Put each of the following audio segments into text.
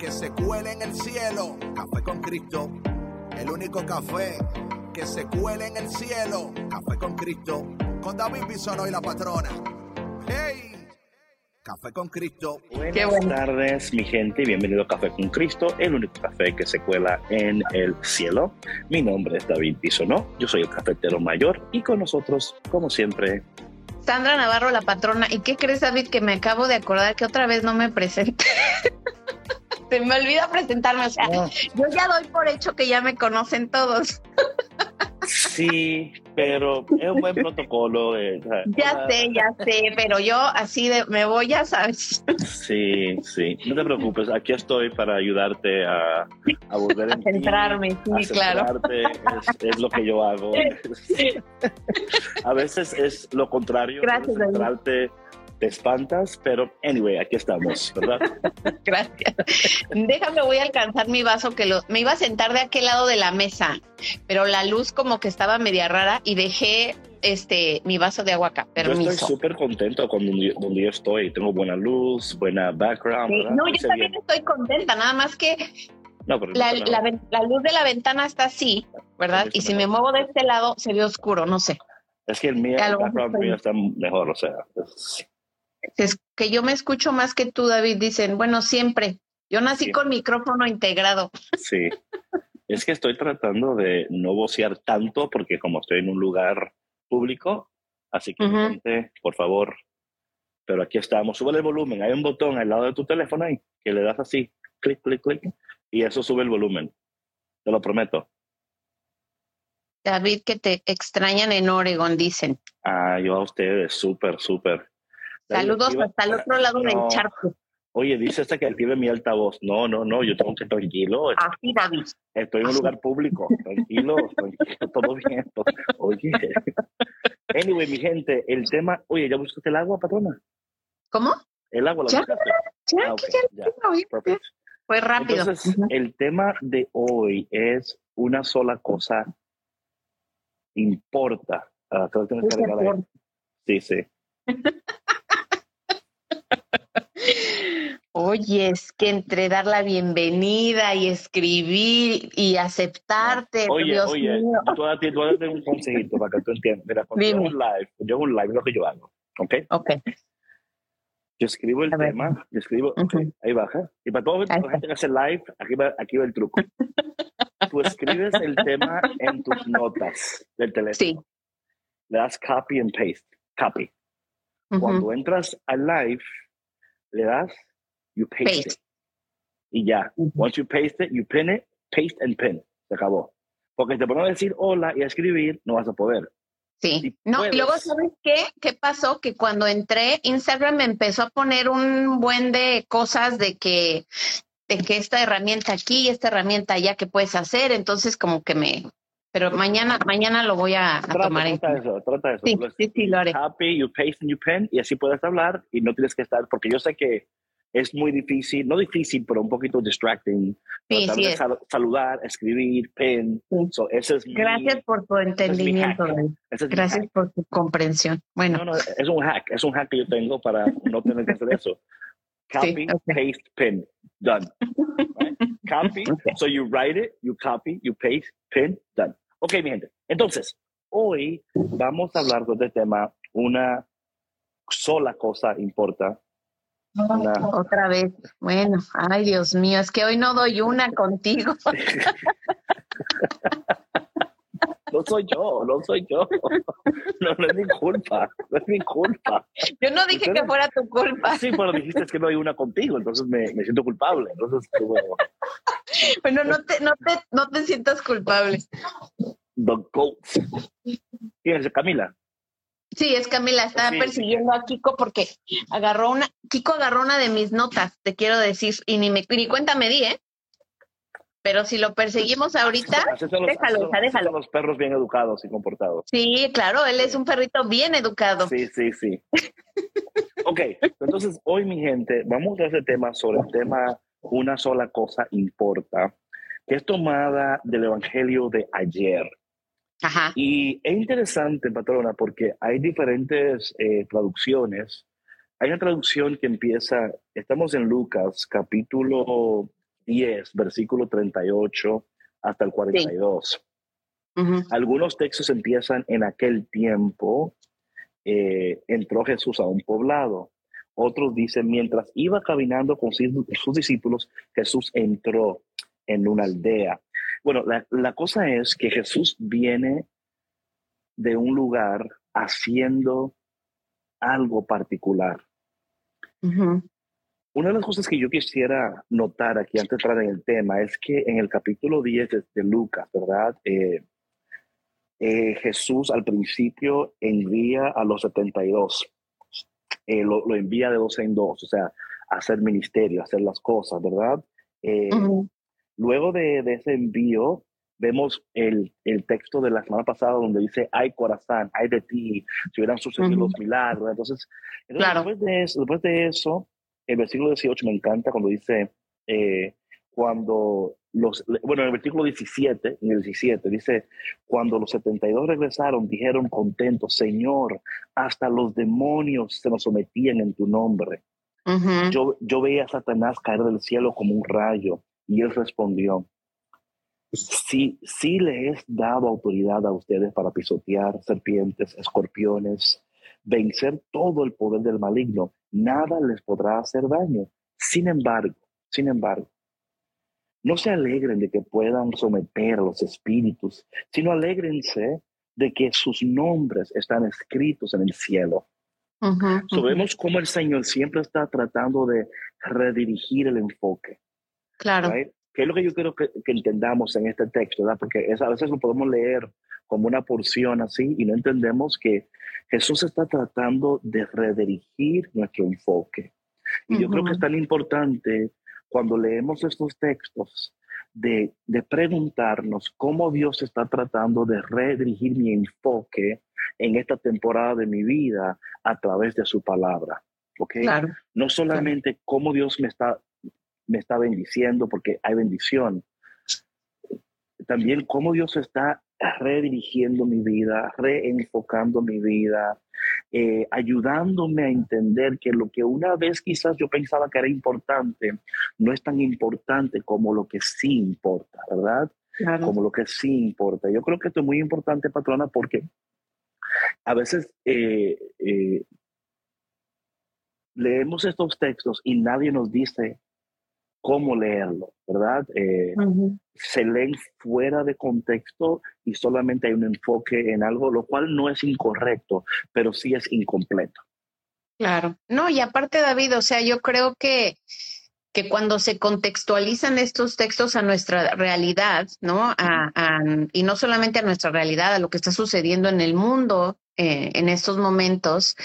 que se cuele en el cielo. Café con Cristo. El único café que se cuele en el cielo. Café con Cristo. Con David Bisonó y la patrona. ¡Hey! Café con Cristo. Buenas tardes, mi gente, y bienvenido a Café con Cristo, el único café que se cuela en el cielo. Mi nombre es David Bisonó, yo soy el cafetero mayor, y con nosotros, como siempre, Sandra Navarro, la patrona. ¿Y qué crees, David? Que me acabo de acordar que otra vez no me presenté. Se me olvida presentarme. O sea, yo ya doy por hecho que ya me conocen todos. Sí, pero es un buen protocolo. eh, Ya sé, ya sé, pero yo así de me voy, ya sabes. Sí, sí, no te preocupes, aquí estoy para ayudarte a, a volver A en ti, centrarme, sí, a claro. centrarte, es, es lo que yo hago. A veces es lo contrario, Gracias, David. Te espantas, pero anyway, aquí estamos, ¿verdad? Gracias. Déjame, voy a alcanzar mi vaso que lo, me iba a sentar de aquel lado de la mesa, pero la luz como que estaba media rara y dejé este mi vaso de agua acá. Yo estoy Permiso. súper contento con donde, donde yo estoy. Tengo buena luz, buena background. Sí. No, yo hice también bien. estoy contenta, nada más que No, la, la la luz de la ventana está así, ¿verdad? Sí, Y si me muevo de este lado se ve oscuro, no sé. Es que el mío, el background mío está mejor, o sea. es- Es que yo me escucho más que tú, David, dicen, bueno, siempre. Yo nací con micrófono integrado. Sí. es que estoy tratando de no vocear tanto porque como estoy en un lugar público, así que gente, por favor. Pero aquí estamos. Sube el volumen. Hay un botón al lado de tu teléfono ahí que le das así, clic, clic, clic, y eso sube el volumen. Te lo prometo. David, que te extrañan en Oregon, dicen. Ah, yo a ustedes, súper, súper. Saludos hasta el otro lado del No. charco. Oye, dice hasta que active mi altavoz. No, no, no, yo tengo que tranquilo. Así, David. Estoy en un Así. lugar público. Tranquilo, tranquilo, todo bien. todo- Oye. Anyway, mi gente, el tema. Oye, ¿ya buscaste el agua, patrona? ¿Cómo? El agua la Ya. buscaste. Ya, Ah, ok, que ya ya. Fue rápido. Entonces, el tema de hoy es una sola cosa importa. Ah, te lo tengo que Ese agregar ahí. por- Sí, sí. Oye, es que entre dar la bienvenida y escribir y aceptarte, Oye, Dios oye, mío. te voy a dar un consejito para que tú entiendas. Mira, cuando yo hago un live, yo hago un live, es lo que yo hago. ¿Ok? Ok, Yo escribo el A ver. tema, yo escribo, ok, Ujú. ahí baja. Y para toda la gente que hace live, aquí va, aquí va el truco. Tú escribes el tema en tus notas del teléfono. sí. Le das copy and paste. Copy. Cuando entras al live, le das, you paste, Paste. it. Y ya. Once you paste it, you pin it, paste and pin. Se acabó. Porque te ponen a decir hola y a escribir, no vas a poder. Sí. Si No, y luego. ¿sabes qué? ¿Qué pasó? Que cuando entré, Instagram me empezó a poner un buen de cosas de que, de que esta herramienta aquí y esta herramienta allá que puedes hacer. Entonces, como que me. Pero mañana, mañana lo voy a, a Trata, tomar en trata cuenta. eso, trata eso. Sí, sí, sí, lo haré. copy, you paste and you pen, y así puedes hablar y no tienes que estar, porque yo sé que es muy difícil, no difícil, pero un poquito distracting. Sí, sí es. sal- saludar, escribir, pen. Sí. So, ese es mi- Gracias por tu entendimiento. es mi Gracias por tu comprensión. Bueno, No, no, es un hack, es un hack que yo tengo para no tener que hacer eso. Copy, ok. paste, pin, done. Right? Copy, Ok. so you write it, you copy, you paste, pin, done. Ok, mi gente. Entonces, hoy vamos a hablar de este tema, una sola cosa importa. Una- otra vez. Bueno, ay, Dios mío, es que hoy no doy una contigo. No soy yo, no soy yo. No, no es mi culpa, no es mi culpa. Yo no dije que fuera tu culpa. Sí, pero dijiste que no hay una contigo, entonces me, me siento culpable. Entonces, como, Bueno, no te, no te, no te sientas culpable. the goat. ¿Quién es Camila? Sí, es Camila, estaba persiguiendo a Kiko porque agarró una, Kiko agarró una de mis notas, te quiero decir, y ni me ni cuenta me di, ¿eh? Pero si lo perseguimos ahorita, déjalo, déjalo. los perros bien educados y comportados. Sí, claro, él es un perrito bien educado. Sí, sí, sí. ok, entonces hoy, mi gente, vamos a ese tema sobre el tema Una sola cosa importa, que es tomada del Evangelio de ayer. Ajá. Y es interesante, patrona, porque hay diferentes eh, traducciones. Hay una traducción que empieza, estamos en Lucas, capítulo 10, versículo 38 hasta el 42. Algunos textos empiezan en aquel tiempo, eh, entró Jesús a un poblado. Otros dicen, mientras iba caminando con sus discípulos, Jesús entró en una aldea. Bueno, la, cosa es que Jesús viene de un lugar haciendo algo particular. Una de las cosas que yo quisiera notar aquí antes de entrar en el tema es que en el capítulo 10 de, Lucas, ¿verdad? Eh, eh, Jesús al principio envía a los 72, eh, lo, lo, envía de dos en dos, o sea, a hacer ministerio, a hacer las cosas, ¿verdad? Luego de, de, ese envío, vemos el, el, texto de la semana pasada donde dice, ay corazón, ay de ti, si hubieran sucedido los milagros. Entonces, después, de eso, después de eso, el versículo 18 me encanta cuando dice, eh, cuando los, bueno, en el versículo 17, en el 17, dice, cuando los 72 regresaron, dijeron contentos, Señor, hasta los demonios se nos sometían en tu nombre. yo, yo veía a Satanás caer del cielo como un rayo y él respondió, sí, sí le he dado autoridad a ustedes para pisotear serpientes, escorpiones, vencer todo el poder del maligno nada les podrá hacer daño. Sin embargo, sin embargo, no se alegren de que puedan someter a los espíritus, sino alegrense de que sus nombres están escritos en el cielo. Sabemos cómo el Señor siempre está tratando de redirigir el enfoque. Claro. ¿Qué es lo que yo quiero que, entendamos en este texto? ¿verdad? Porque a veces lo podemos leer como una porción así y no entendemos que Jesús está tratando de redirigir nuestro enfoque. Y yo creo que es tan importante cuando leemos estos textos de, de, preguntarnos cómo Dios está tratando de redirigir mi enfoque en esta temporada de mi vida a través de su palabra. ¿ok? No solamente cómo Dios me está, me está bendiciendo, porque hay bendición, también cómo Dios está redirigiendo mi vida, reenfocando mi vida, eh, ayudándome a entender que lo que una vez quizás yo pensaba que era importante, no es tan importante como lo que sí importa, ¿verdad? Como lo que sí importa. Yo creo que esto es muy importante, patrona, porque a veces eh, eh, leemos estos textos y nadie nos dice cómo leerlo, ¿verdad? Eh, se leen fuera de contexto y solamente hay un enfoque en algo, lo cual no es incorrecto, pero sí es incompleto. Claro, no, y aparte David, o sea, yo creo que que cuando se contextualizan estos textos a nuestra realidad, ¿no? y no solamente a nuestra realidad, a lo que está sucediendo en el mundo, eh, en estos momentos,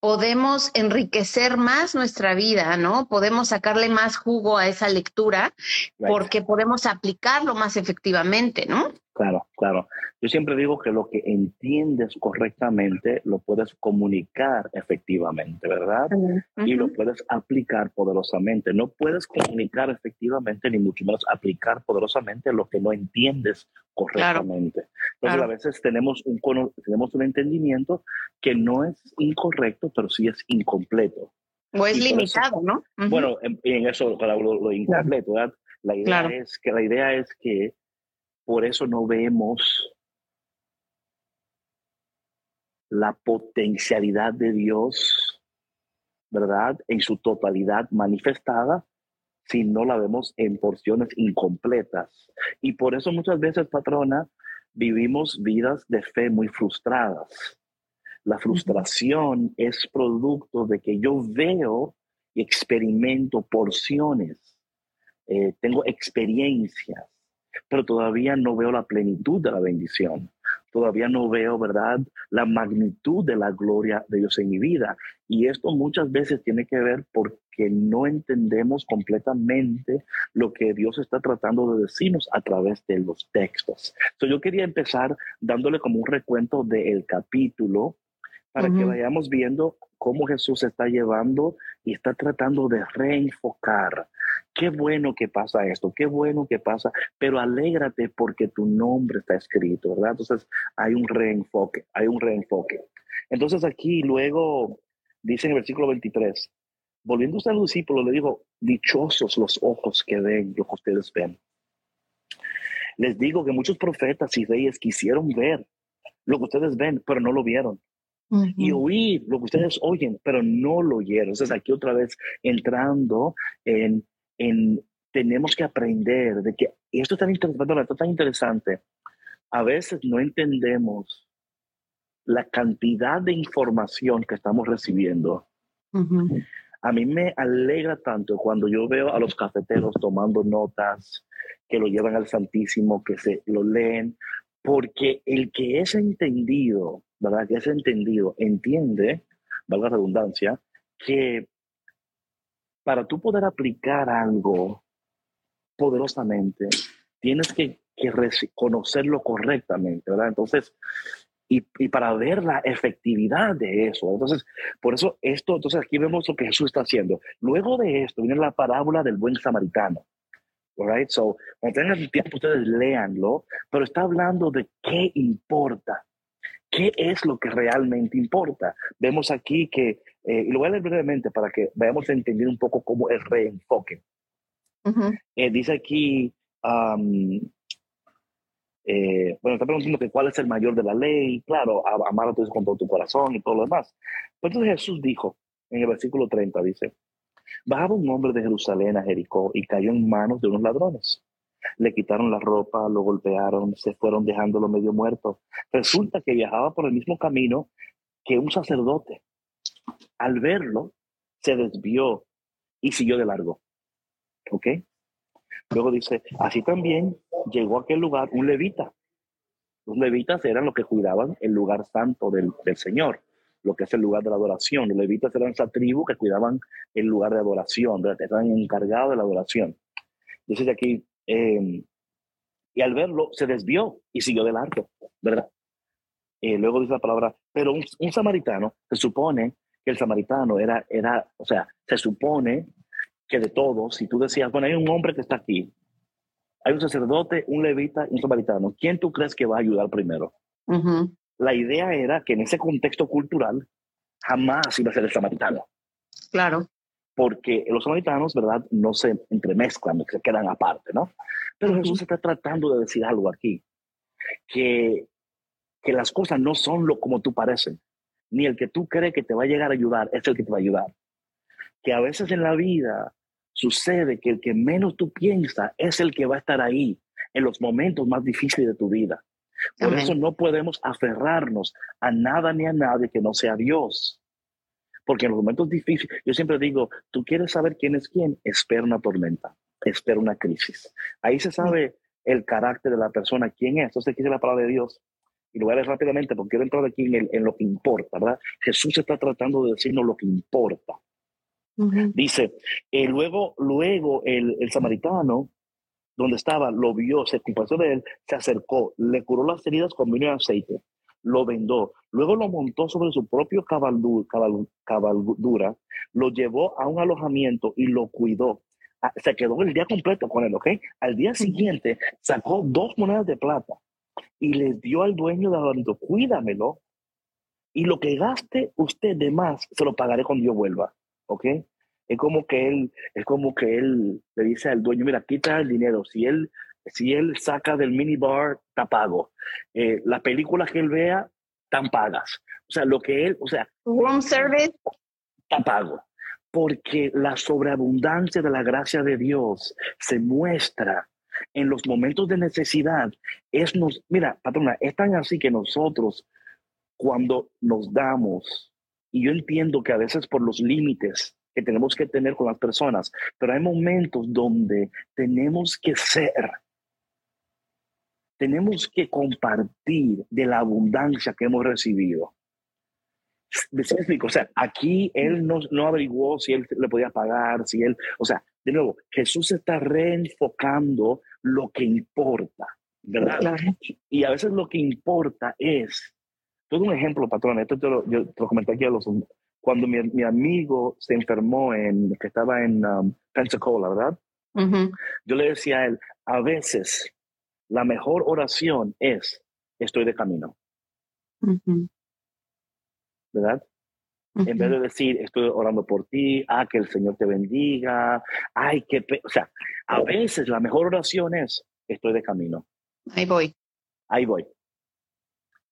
podemos enriquecer más nuestra vida, ¿no? Podemos sacarle más jugo a esa lectura porque podemos aplicarlo más efectivamente, ¿no? Claro, claro. Yo siempre digo que lo que entiendes correctamente lo puedes comunicar efectivamente, ¿verdad? Y lo puedes aplicar poderosamente. No puedes comunicar efectivamente ni mucho menos aplicar poderosamente lo que no entiendes correctamente. Entonces a veces tenemos un, tenemos un entendimiento que no es incorrecto, pero sí es incompleto. O es limitado, ¿no? Bueno, en, eso lo, incompleto, ¿verdad? La idea es que la idea es que por eso no vemos la potencialidad de Dios, ¿verdad? En su totalidad manifestada, si no la vemos en porciones incompletas. Y por eso muchas veces, patrona, vivimos vidas de fe muy frustradas. La frustración es producto de que yo veo y experimento porciones, eh, tengo experiencias, pero todavía no veo la plenitud de la bendición. todavía no veo, ¿verdad?, la magnitud de la gloria de Dios en mi vida. Y esto muchas veces tiene que ver porque no entendemos completamente lo que Dios está tratando de decirnos a través de los textos. Entonces yo quería empezar dándole como un recuento del capítulo para que vayamos viendo cómo Jesús está llevando y está tratando de reenfocar. Qué bueno que pasa esto, qué bueno que pasa, pero alégrate porque tu nombre está escrito, ¿verdad? Entonces hay un reenfoque, hay un reenfoque. Entonces aquí luego dice en el versículo 23, volviéndose a los discípulos, le dijo, dichosos los ojos que ven lo que ustedes ven. Les digo que muchos profetas y reyes quisieron ver lo que ustedes ven, pero no lo vieron y oír lo que ustedes oyen, pero no lo oyeron. Entonces aquí otra vez entrando en, en tenemos que aprender de que esto es tan interesante, esto tan interesante. A veces no entendemos la cantidad de información que estamos recibiendo. A mí me alegra tanto cuando yo veo a los cafeteros tomando notas, que lo llevan al Santísimo, que se lo leen, porque el que es entendido, ¿verdad? Que es entendido, entiende, valga la redundancia, que para tú poder aplicar algo poderosamente, tienes que, que conocerlo correctamente, ¿verdad? Entonces, y, y, para ver la efectividad de eso. Entonces, por eso esto, entonces aquí vemos lo que Jesús está haciendo. Luego de esto viene la parábola del buen samaritano. Right? So, cuando tengan el tiempo, ustedes léanlo, pero está hablando de qué importa, qué es lo que realmente importa. Vemos aquí que, eh, y lo voy a leer brevemente para que veamos entender un poco cómo el reenfoque. Eh, dice aquí, eh, bueno, está preguntando que cuál es el mayor de la ley, claro, amar a Dios con todo tu corazón y todo lo demás. Pero entonces Jesús dijo, en el versículo 30, dice, Bajaba un hombre de Jerusalén a Jericó y cayó en manos de unos ladrones. Le quitaron la ropa, lo golpearon, se fueron dejándolo medio muerto. Resulta que viajaba por el mismo camino que un sacerdote. Al verlo, se desvió y siguió de largo. ¿Ok? Luego dice, así también llegó a aquel lugar un levita. Los levitas eran los que cuidaban el lugar santo del, del Señor lo que es el lugar de la adoración. Los levitas eran esa tribu que cuidaban el lugar de adoración, estaban encargados de la adoración. Dice aquí, em, y al verlo se desvió y siguió del arco, ¿verdad? Eh, luego dice la palabra, pero un, samaritano, se supone que el samaritano era, era, o sea, se supone que de todos, si tú decías, bueno, hay un hombre que está aquí, hay un sacerdote, un levita y un samaritano, ¿quién tú crees que va a ayudar primero? la idea era que en ese contexto cultural jamás iba a ser el samaritano. Claro. Porque los samaritanos, ¿verdad? No se entremezclan, se quedan aparte, ¿no? Pero Jesús está tratando de decir algo aquí, que, que las cosas no son lo como tú parecen, ni el que tú crees que te va a llegar a ayudar es el que te va a ayudar. Que a veces en la vida sucede que el que menos tú piensas es el que va a estar ahí en los momentos más difíciles de tu vida. Por eso no podemos aferrarnos a nada ni a nadie que no sea Dios. Porque en los momentos difíciles, yo siempre digo, tú quieres saber quién es quién, espera una tormenta, espera una crisis. Ahí se sabe el carácter de la persona, quién es. Entonces, aquí es la palabra de Dios. Y lo voy a leer rápidamente porque quiero entrar aquí en, lo que importa, ¿verdad? Jesús está tratando de decirnos lo que importa. Dice, eh, luego, luego el, el samaritano donde estaba, lo vio, se complació de él, se acercó, le curó las heridas con vino y aceite, lo vendó, luego lo montó sobre su propio cabaldura, lo llevó a un alojamiento y lo cuidó. Ah, se quedó el día completo con él, ¿ok? Al día siguiente sacó dos monedas de plata y les dio al dueño del alojamiento, cuídamelo y lo que gaste usted de más, se lo pagaré cuando yo vuelva, ¿ok? es como que él, es como que él le dice al dueño, mira, quita el dinero. Si él, si él saca del minibar, está pago. Eh, las películas que él vea, están pagas. O sea, lo que él, o sea... Room service. Está pago. Porque la sobreabundancia de la gracia de Dios se muestra en los momentos de necesidad. Es nos, mira, patrona, es tan así que nosotros, cuando nos damos, y yo entiendo que a veces por los límites que tenemos que tener con las personas, pero hay momentos donde tenemos que ser tenemos que compartir de la abundancia que hemos recibido. ¿Me explico? O sea, aquí él no, no averiguó si él le podía pagar, si él, o sea, de nuevo, Jesús está reenfocando lo que importa, ¿verdad? Y a veces lo que importa es, todo un ejemplo, patrón, esto te lo, yo te lo comenté aquí a los, cuando mi, mi amigo se enfermó en, que estaba en um, Pensacola, ¿verdad? Yo le decía a él, a veces la mejor oración es, estoy de camino. ¿Verdad? En vez de decir, estoy orando por ti, ah, que el Señor te bendiga, ay, que, o sea, a veces la mejor oración es, estoy de camino. Ahí voy. Ahí voy.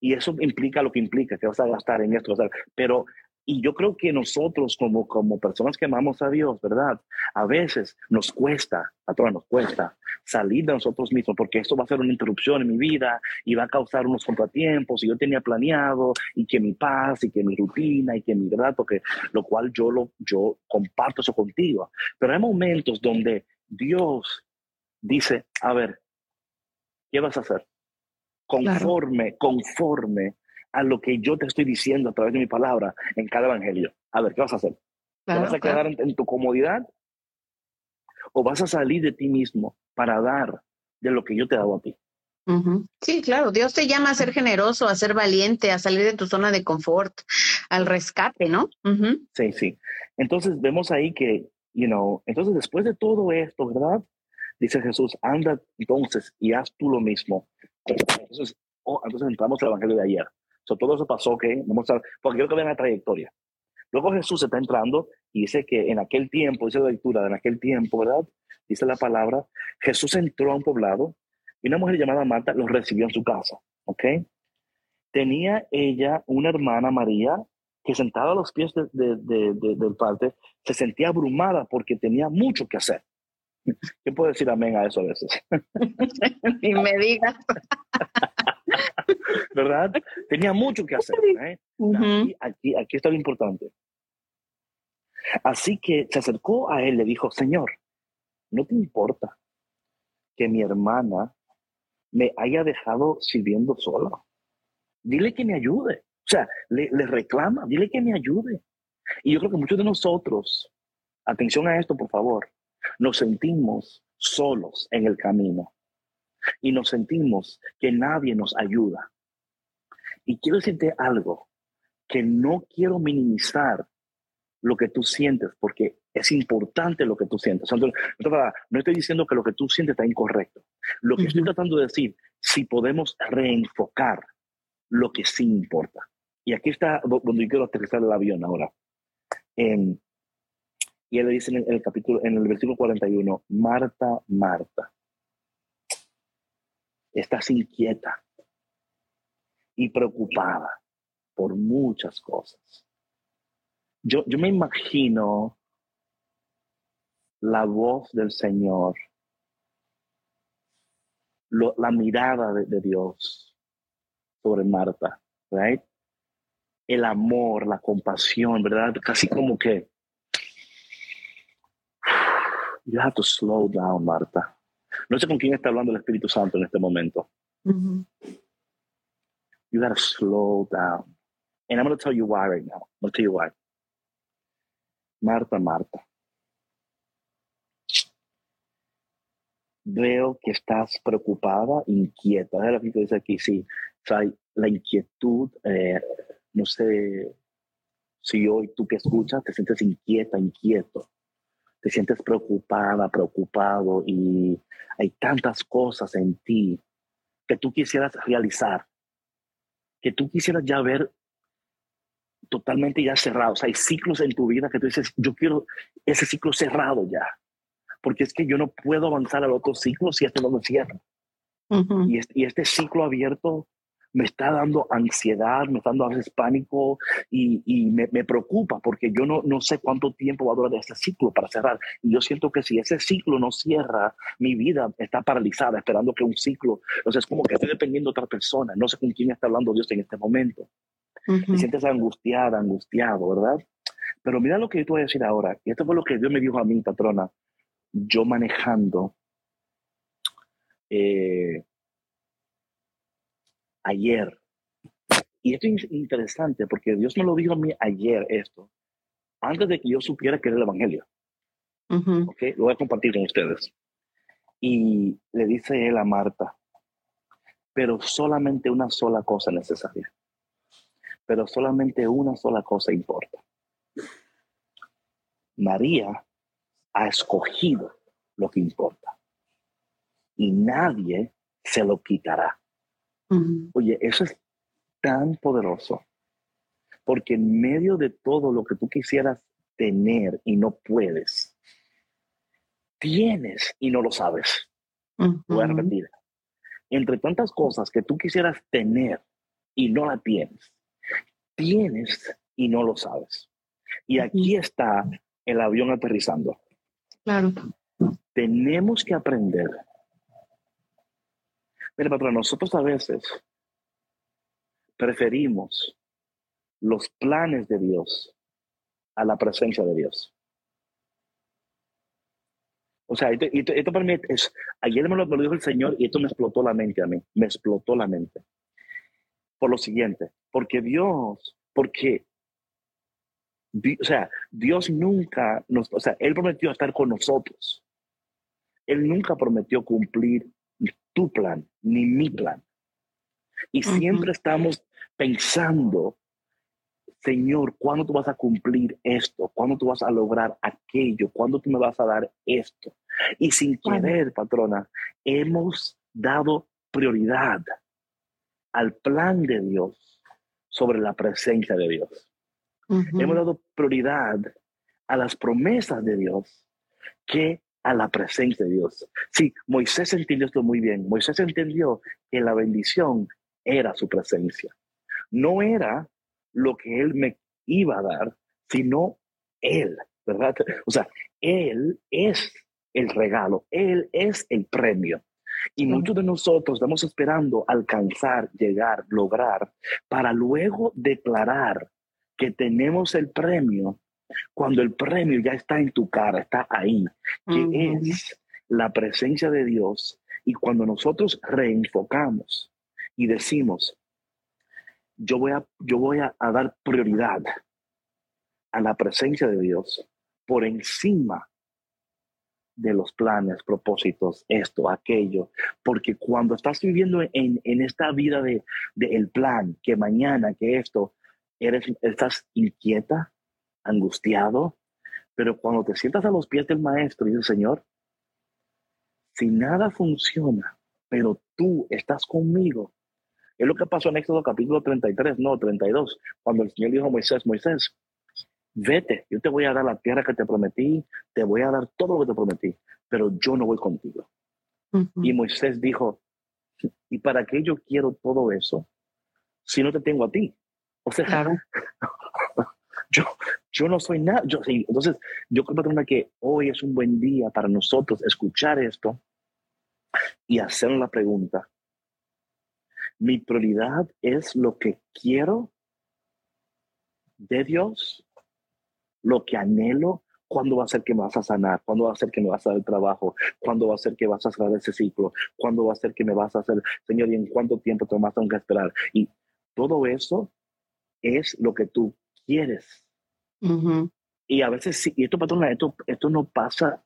Y eso implica lo que implica, que vas a gastar en esto, pero y yo creo que nosotros como, como personas que amamos a Dios, ¿verdad? A veces nos cuesta, a todos nos cuesta salir de nosotros mismos porque esto va a ser una interrupción en mi vida y va a causar unos contratiempos y yo tenía planeado y que mi paz y que mi rutina y que mi verdad, porque lo cual yo, lo, yo comparto eso contigo. Pero hay momentos donde Dios dice, a ver, ¿qué vas a hacer? Conforme, conforme a lo que yo te estoy diciendo a través de mi palabra en cada evangelio. A ver, ¿qué vas a hacer? ¿Te vas a quedar en, tu comodidad? ¿O vas a salir de ti mismo para dar de lo que yo te he dado a ti? Sí, claro, Dios te llama a ser generoso, a ser valiente, a salir de tu zona de confort, al rescate, ¿no? Sí, sí. Entonces vemos ahí que, you know, entonces después de todo esto, ¿verdad? Dice Jesús, anda entonces y haz tú lo mismo. Entonces, oh, entonces entramos al Evangelio de ayer todo eso pasó, que vamos a, porque quiero que vean la trayectoria. Luego Jesús está entrando y dice que en aquel tiempo, dice la lectura, en aquel tiempo, ¿verdad? Dice la palabra, Jesús entró a un poblado y una mujer llamada Marta lo recibió en su casa, ¿ok? Tenía ella una hermana, María, que sentada a los pies de, del padre se sentía abrumada porque tenía mucho que hacer. ¿Quién puede decir amén a eso a veces? Ni me digas. ¿Verdad? Tenía mucho que hacer. ¿eh? aquí, aquí, está lo importante. Así que se acercó a él, le dijo, Señor, ¿no te importa que mi hermana me haya dejado sirviendo sola? Dile que me ayude. O sea, le, le reclama, dile que me ayude. Y yo creo que muchos de nosotros, atención a esto, por favor, nos sentimos solos en el camino y nos sentimos que nadie nos ayuda. Y quiero decirte algo, que no quiero minimizar lo que tú sientes, porque es importante lo que tú sientes. no estoy diciendo que lo que tú sientes está incorrecto. Lo que estoy tratando de decir, si podemos reenfocar lo que sí importa. Y aquí está donde yo quiero aterrizar el avión ahora. y él le dice en el, capítulo, en el versículo 41, Marta, Marta, estás inquieta y preocupada por muchas cosas. Yo, yo me imagino la voz del Señor, la mirada de, Dios sobre Marta, right? El amor, la compasión, ¿verdad? Casi como que you have to slow down, Marta. No sé con quién está hablando el Espíritu Santo en este momento. You gotta slow down. And I'm to tell you why right now. I'm to tell you why. Marta, Marta. Veo que estás preocupada, inquieta. Es lo que dice aquí, sí. O sea, la inquietud, eh, no sé si hoy tú que escuchas te sientes inquieta, inquieto te sientes preocupada, preocupado y hay tantas cosas en ti que tú quisieras realizar, que tú quisieras ya ver totalmente ya cerrados. hay ciclos en tu vida que tú dices, yo quiero ese ciclo cerrado ya, porque es que yo no puedo avanzar al otro ciclo si este no me cierra. y, este, y este ciclo abierto me está dando ansiedad, me está dando a veces pánico y, y me, me, preocupa porque yo no, no sé cuánto tiempo va a durar este ciclo para cerrar. Y yo siento que si ese ciclo no cierra, mi vida está paralizada esperando que un ciclo, entonces es como que estoy dependiendo de otra persona, no sé con quién está hablando Dios en este momento. Te sientes angustiada, angustiado, ¿verdad? Pero mira lo que yo te voy a decir ahora, y esto fue lo que Dios me dijo a mí, patrona, yo manejando eh, ayer. Y esto es interesante porque Dios me lo dijo a mí ayer esto, antes de que yo supiera que era el Evangelio. okay? Lo voy a compartir con ustedes. Y le dice él a Marta, pero solamente una sola cosa necesaria. Pero solamente una sola cosa importa. María ha escogido lo que importa. Y nadie se lo quitará. Oye, eso es tan poderoso. Porque en medio de todo lo que tú quisieras tener y no puedes, tienes y no lo sabes. Voy a repetir. Entre tantas cosas que tú quisieras tener y no la tienes, tienes y no lo sabes. Y aquí está el avión aterrizando. Claro. Tenemos que aprender. Mira, para nosotros a veces preferimos los planes de Dios a la presencia de Dios. O sea, esto, esto, para mí es, ayer me lo, me lo, dijo el Señor y esto me explotó la mente a mí, me explotó la mente. Por lo siguiente, porque Dios, porque, o sea, Dios nunca nos, o sea, Él prometió estar con nosotros. Él nunca prometió cumplir tu plan, ni mi plan. Y siempre estamos pensando Señor, ¿cuándo tú vas a cumplir esto? ¿Cuándo tú vas a lograr aquello? ¿Cuándo tú me vas a dar esto? Y sin querer, patrona, hemos dado prioridad al plan de Dios sobre la presencia de Dios. Hemos dado prioridad a las promesas de Dios que a la presencia de Dios. Sí, Moisés entendió esto muy bien. Moisés entendió que la bendición era su presencia. No era lo que Él me iba a dar, sino Él, ¿verdad? O sea, Él es el regalo, Él es el premio. Y muchos de nosotros estamos esperando alcanzar, llegar, lograr, para luego declarar que tenemos el premio cuando el premio ya está en tu cara, está ahí, que es la presencia de Dios. Y cuando nosotros reenfocamos y decimos, yo voy a, yo voy a, dar prioridad a la presencia de Dios por encima de los planes, propósitos, esto, aquello, porque cuando estás viviendo en, en esta vida de, de, el plan, que mañana, que esto, eres, estás inquieta, angustiado, pero cuando te sientas a los pies del maestro y dices, Señor, si nada funciona, pero tú estás conmigo, es lo que pasó en Éxodo capítulo 33, no, 32, cuando el Señor dijo a Moisés, Moisés, vete, yo te voy a dar la tierra que te prometí, te voy a dar todo lo que te prometí, pero yo no voy contigo. Y Moisés dijo, ¿y para qué yo quiero todo eso si no te tengo a ti? O sea, claro. yo, no soy nada. Yo, entonces, yo creo que hoy es un buen día para nosotros escuchar esto y hacer la pregunta, mi prioridad es lo que quiero de Dios, lo que anhelo, cuándo va a ser que me vas a sanar, cuándo va a ser que me vas a dar trabajo, cuándo va a ser que vas a cerrar ese ciclo, cuándo va a ser que me vas a hacer, Señor, y en cuánto tiempo te tengo que esperar. Y todo eso es lo que tú quieres. Y a veces sí, y esto, patrona, esto, esto no pasa,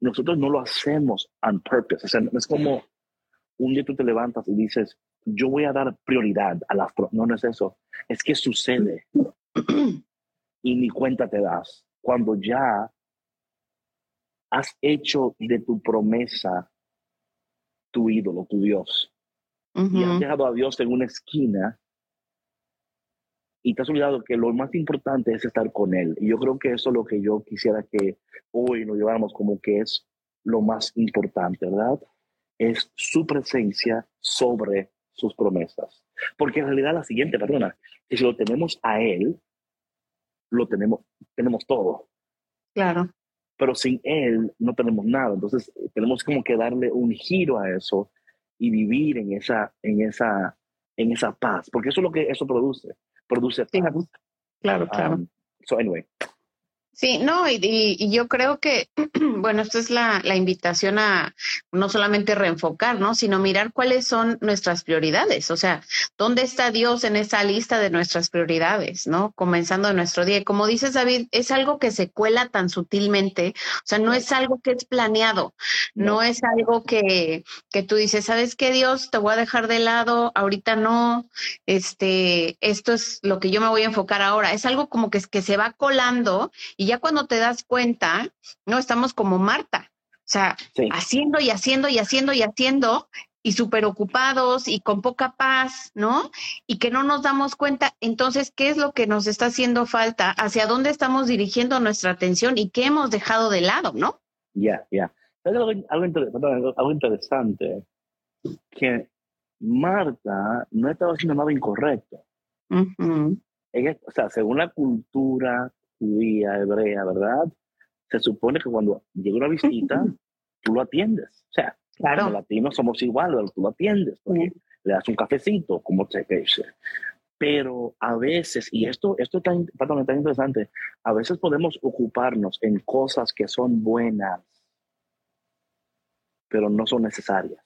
nosotros no lo hacemos on purpose. O sea, no es como un día tú te levantas y dices, yo voy a dar prioridad a las... No, no es eso. Es que sucede. y ni cuenta te das. Cuando ya has hecho de tu promesa tu ídolo, tu Dios. Y has dejado a Dios en una esquina y te has olvidado que lo más importante es estar con Él. Y yo creo que eso es lo que yo quisiera que hoy nos lleváramos como que es lo más importante, ¿verdad? Es su presencia sobre sus promesas. Porque en realidad la siguiente, perdona, que si lo tenemos a Él, lo tenemos, tenemos todo. Claro. Pero sin Él no tenemos nada. Entonces tenemos como que darle un giro a eso y vivir en esa, en esa, en esa paz. Porque eso es lo que eso produce. Produce. Claro, claro. Um, so anyway. Sí, no, y, y, yo creo que, bueno, esto es la, la, invitación a no solamente reenfocar, ¿no? Sino mirar cuáles son nuestras prioridades. O sea, ¿dónde está Dios en esa lista de nuestras prioridades, ¿no? Comenzando nuestro día. Y como dices, David, es algo que se cuela tan sutilmente. O sea, no es algo que es planeado. No, es algo que, que tú dices, ¿sabes qué, Dios? Te voy a dejar de lado, ahorita no. Este, esto es lo que yo me voy a enfocar ahora. Es algo como que, que se va colando y ya cuando te das cuenta, no estamos como Marta, o sea, haciendo y haciendo y haciendo y haciendo y súper ocupados y con poca paz, ¿no? Y que no nos damos cuenta, entonces, ¿qué es lo que nos está haciendo falta? ¿Hacia dónde estamos dirigiendo nuestra atención y qué hemos dejado de lado, ¿no? Ya, ya. Algo, algo, interesante, que Marta no estaba haciendo nada incorrecto. o sea, según la cultura judía, hebrea, ¿verdad? Se supone que cuando llega una visita, tú lo atiendes. O sea, claro. los latinos somos iguales, tú lo atiendes, porque le das un cafecito, como se dice. Pero a veces, y esto, esto está, está interesante, a veces podemos ocuparnos en cosas que son buenas, pero no son necesarias.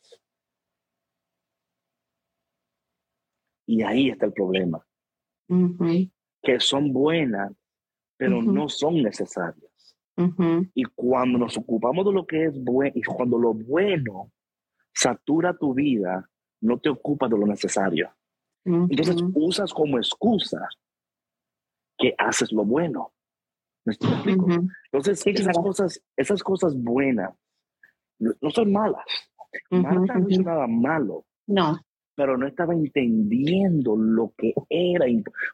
Y ahí está el problema. Que son buenas, pero no son necesarias. Y cuando nos ocupamos de lo que es bueno, y cuando lo bueno satura tu vida, no te ocupas de lo necesario. Entonces usas como excusa que haces lo bueno. ¿Me explico? Entonces, esas, cosas, esas cosas buenas no, son malas. Marta no hizo nada malo. No pero no estaba entendiendo lo que era,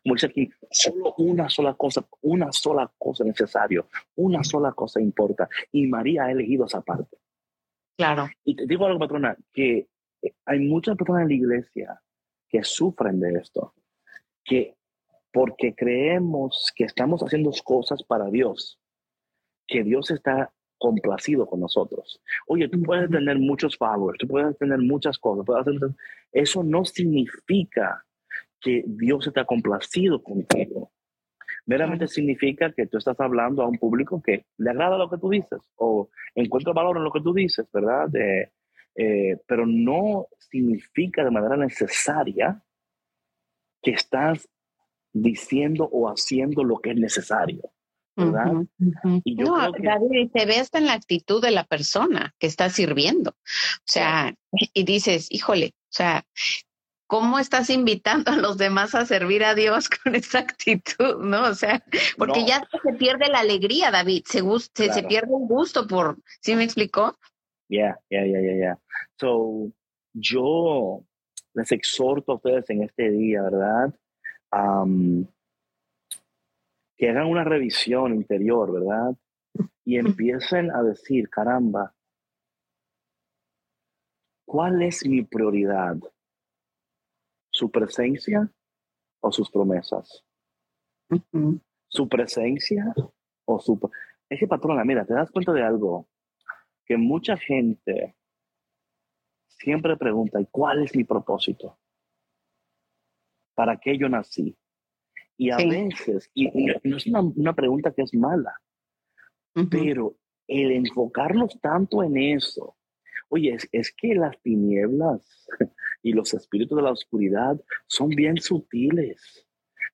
como dice aquí, solo una sola cosa, una sola cosa necesario, una sola cosa importa. Y María ha elegido esa parte. Claro. Y te digo algo, patrona, que hay muchas personas en la iglesia que sufren de esto, que porque creemos que estamos haciendo cosas para Dios, que Dios está complacido con nosotros. Oye, tú puedes tener muchos followers, tú puedes tener muchas cosas, puedes hacer... eso no significa que Dios está complacido contigo. Meramente significa que tú estás hablando a un público que le agrada lo que tú dices o encuentra valor en lo que tú dices, ¿verdad? Eh, pero no significa de manera necesaria que estás diciendo o haciendo lo que es necesario. ¿Verdad? Y yo no, David, se ve hasta en la actitud de la persona que está sirviendo. O sea, y dices, híjole, o sea, ¿cómo estás invitando a los demás a servir a Dios con esa actitud? ¿No? O sea, porque ya se pierde la alegría, David, se, se, pierde el gusto por, ¿sí me explicó? Ya, ya, ya, ya, ya. So, yo les exhorto a ustedes en este día, ¿verdad? Que hagan una revisión interior, ¿verdad? Y empiecen a decir, caramba, ¿cuál es mi prioridad? ¿Su presencia o sus promesas? ¿Su presencia o su... Es que patrona, mira, te das cuenta de algo, que mucha gente siempre pregunta, ¿y cuál es mi propósito? ¿Para qué yo nací? Y a veces, y, no es una, pregunta que es mala, pero el enfocarnos tanto en eso, oye, es, es, que las tinieblas y los espíritus de la oscuridad son bien sutiles.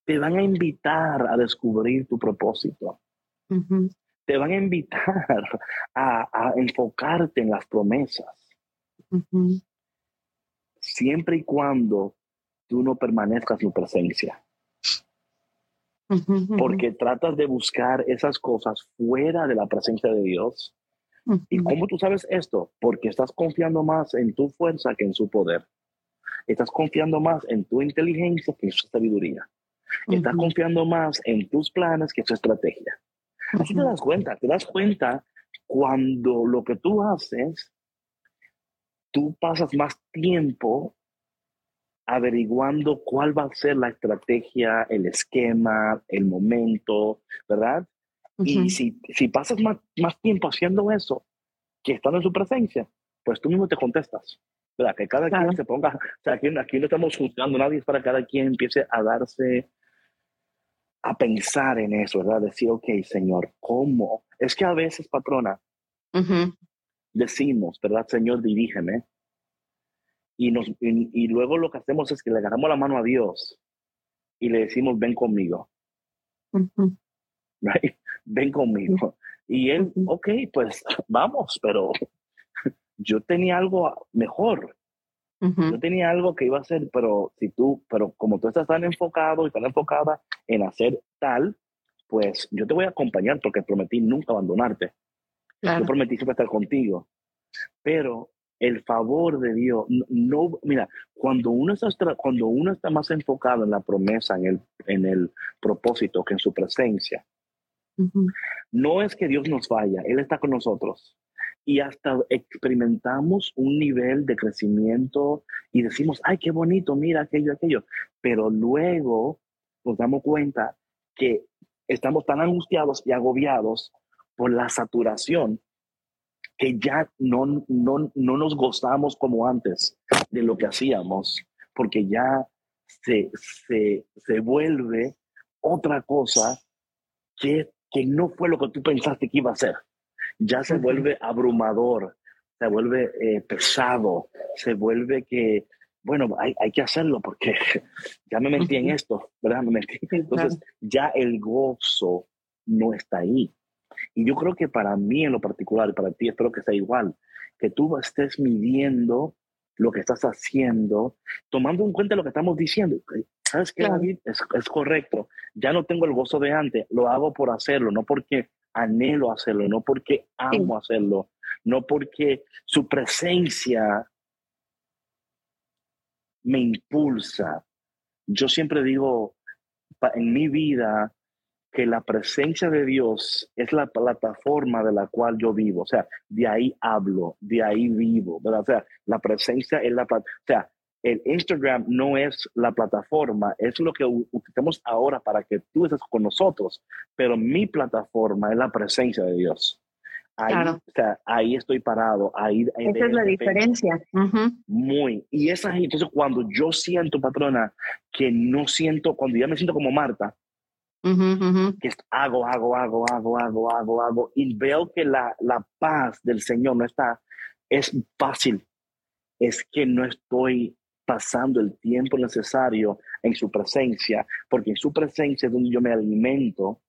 Te van a invitar a descubrir tu propósito. Te van a invitar a, enfocarte en las promesas. Siempre y cuando tú no permanezcas en su presencia porque tratas de buscar esas cosas fuera de la presencia de Dios. ¿Y cómo tú sabes esto? Porque estás confiando más en tu fuerza que en su poder. Estás confiando más en tu inteligencia que en su sabiduría. Estás confiando más en tus planes que en su estrategia. Así te das cuenta, te das cuenta cuando lo que tú haces, tú pasas más tiempo averiguando cuál va a ser la estrategia, el esquema, el momento, ¿verdad? Y si, si pasas más, más tiempo haciendo eso que estando en su presencia, pues tú mismo te contestas. ¿verdad? Que cada quien se ponga, o sea, aquí, aquí no estamos juzgando, nadie es para cada quien empiece a darse a pensar en eso, ¿verdad? Decir, ok, Señor, ¿cómo? Es que a veces, patrona, decimos, ¿verdad? Señor, dirígeme. Y, nos, y, luego lo que hacemos es que le agarramos la mano a Dios y le decimos, ven conmigo. Ven conmigo. Y él, ok, pues vamos, pero yo tenía algo mejor. Yo tenía algo que iba a hacer, pero si tú, pero como tú estás tan enfocado y tan enfocada en hacer tal, pues yo te voy a acompañar porque prometí nunca abandonarte. Yo prometí siempre estar contigo. Pero el favor de Dios, no, mira, cuando uno, está, cuando uno está más enfocado en la promesa, en el, en el propósito que en su presencia, no es que Dios nos falla, Él está con nosotros. Y hasta experimentamos un nivel de crecimiento y decimos, ay, qué bonito, mira aquello, aquello. Pero luego nos damos cuenta que estamos tan angustiados y agobiados por la saturación que ya no, no, no nos gozamos como antes de lo que hacíamos, porque ya se, se, se vuelve otra cosa que que no fue lo que tú pensaste que iba a ser. Ya se vuelve abrumador, se vuelve eh, pesado, se vuelve que, bueno, hay, hay, que hacerlo porque ya me metí en esto, ¿verdad? Me metí. Entonces, ya el gozo no está ahí. Y yo creo que para mí en lo particular, para ti espero que sea igual, que tú estés midiendo lo que estás haciendo, tomando en cuenta lo que estamos diciendo. ¿Sabes qué, David? Es, es, correcto. Ya no tengo el gozo de antes. Lo hago por hacerlo, no porque anhelo hacerlo, no porque amo hacerlo, no porque su presencia me impulsa. Yo siempre digo, en mi vida, que la presencia de Dios es la plataforma de la cual yo vivo. O sea, de ahí hablo, de ahí vivo, ¿verdad? O sea, la presencia es la plataforma. O sea, el Instagram no es la plataforma, es lo que utilizamos ahora para que tú estés con nosotros, pero mi plataforma es la presencia de Dios. Ahí, o sea, ahí estoy parado. Ahí, Esa es la diferencia. Muy. Y es ahí, entonces cuando yo siento, patrona, que no siento, cuando ya me siento como Marta, que hago, hago, hago, hago, hago, hago, hago, y veo que la, la paz del Señor no está, es fácil. Es que no estoy pasando el tiempo necesario en su presencia, porque en su presencia es donde yo me alimento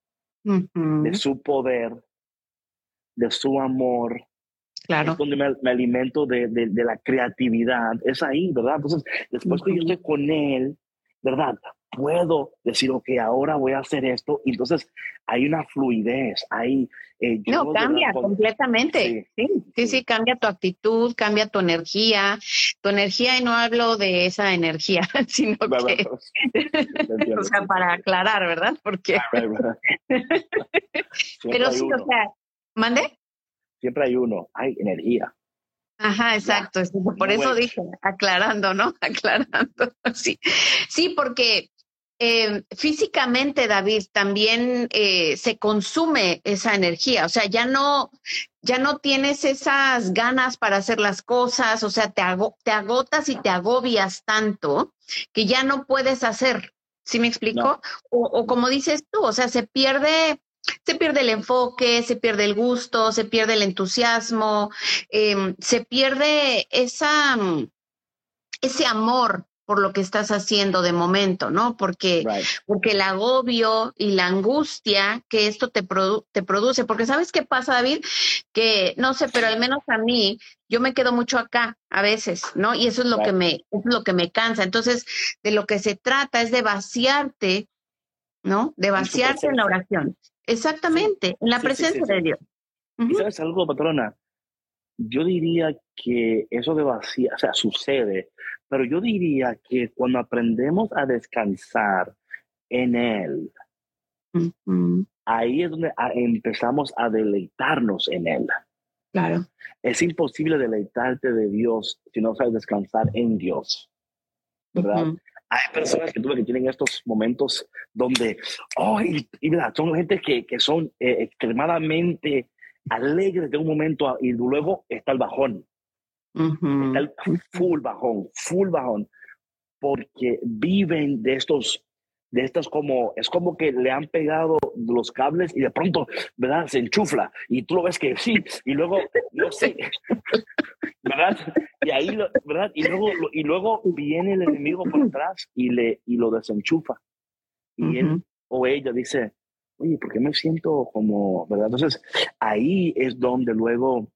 de su poder, de su amor. Claro. Es donde me, alimento de, de, la creatividad. Es ahí, ¿verdad? Entonces, después que yo estoy con él, ¿verdad? puedo decir, ok, ahora voy a hacer esto. Y entonces hay una fluidez, hay... Eh, no, cambia completamente. Sí sí, sí cambia tu actitud, cambia tu energía. Tu energía, y no hablo de esa energía, sino que... o sea, para aclarar, ¿verdad? Porque... Pero sí, o sea, ¿mande? Siempre hay uno, hay energía. Ajá, exacto. Por eso dije, aclarando, ¿no? Aclarando. Sí, sí porque eh, físicamente, David, también eh, se consume esa energía, o sea, ya no, ya no tienes esas ganas para hacer las cosas, o sea, te, te agotas y te agobias tanto que ya no puedes hacer, ¿sí me explico? O, como dices tú, o sea, se pierde, se pierde el enfoque, se pierde el gusto, se pierde el entusiasmo, em, se pierde esa, ese amor por lo que estás haciendo de momento, ¿no? Porque, porque el agobio y la angustia que esto te, te produce, porque ¿sabes qué pasa, David? Que no sé, pero al menos a mí, yo me quedo mucho acá a veces, ¿no? Y eso es lo que me, es lo que me cansa. Entonces, de lo que se trata es de vaciarte, ¿no? De vaciarte en la oración. Exactamente, en la presencia de Dios. ¿Y sabes algo, patrona? Yo diría que eso de vaciar, o sea, sucede pero yo diría que cuando aprendemos a descansar en Él, ahí es donde empezamos a deleitarnos en Él. Claro. Es imposible deleitarte de Dios si no sabes descansar en Dios. ¿Verdad? Hay personas que tuve que tienen estos momentos donde, oh, y, son gente que, que son eh, extremadamente alegres de un momento y luego está el bajón. El full bajón, full bajón, porque viven de estos, de estas como, es como que le han pegado los cables y de pronto, ¿verdad? Se enchufla y tú lo ves que sí, y luego, no sé, ¿verdad? Y ahí, ¿verdad? Y luego, y luego viene el enemigo por atrás y, le, y lo desenchufa. Y él o ella dice, oye, ¿por qué me siento como, ¿verdad? Entonces, ahí es donde luego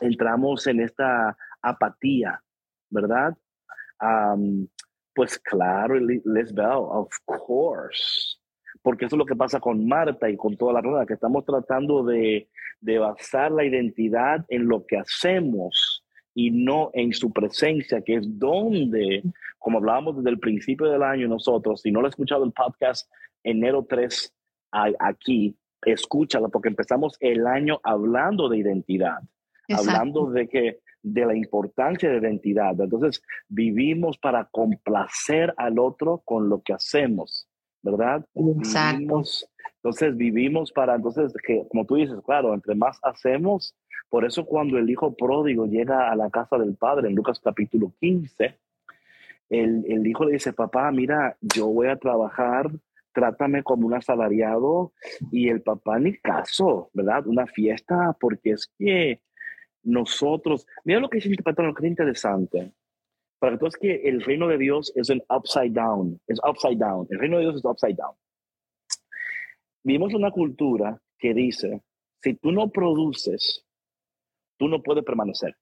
entramos en esta apatía, ¿verdad? Pues claro, Lisbeth, of course. Porque eso es lo que pasa con Marta y con toda la rueda, que estamos tratando de, de basar la identidad en lo que hacemos y no en su presencia, que es donde, como hablábamos desde el principio del año nosotros, si no lo he escuchado el podcast enero 3 aquí, escúchalo, porque empezamos el año hablando de identidad, hablando de que de la importancia de identidad. Entonces, vivimos para complacer al otro con lo que hacemos, ¿verdad? Exacto. entonces, vivimos para, entonces, que como tú dices, claro, entre más hacemos, por eso cuando el hijo pródigo llega a la casa del padre en Lucas capítulo 15, el, el hijo le dice, papá, mira, yo voy a trabajar trátame como un asalariado y el papá ni caso, ¿verdad? Una fiesta, porque es que nosotros, mira lo que dice el patrón, lo que es interesante. Para que es que el reino de Dios es el upside down, es upside down, el reino de Dios es upside down. Vivimos una cultura que dice, si tú no produces, tú no puedes permanecer.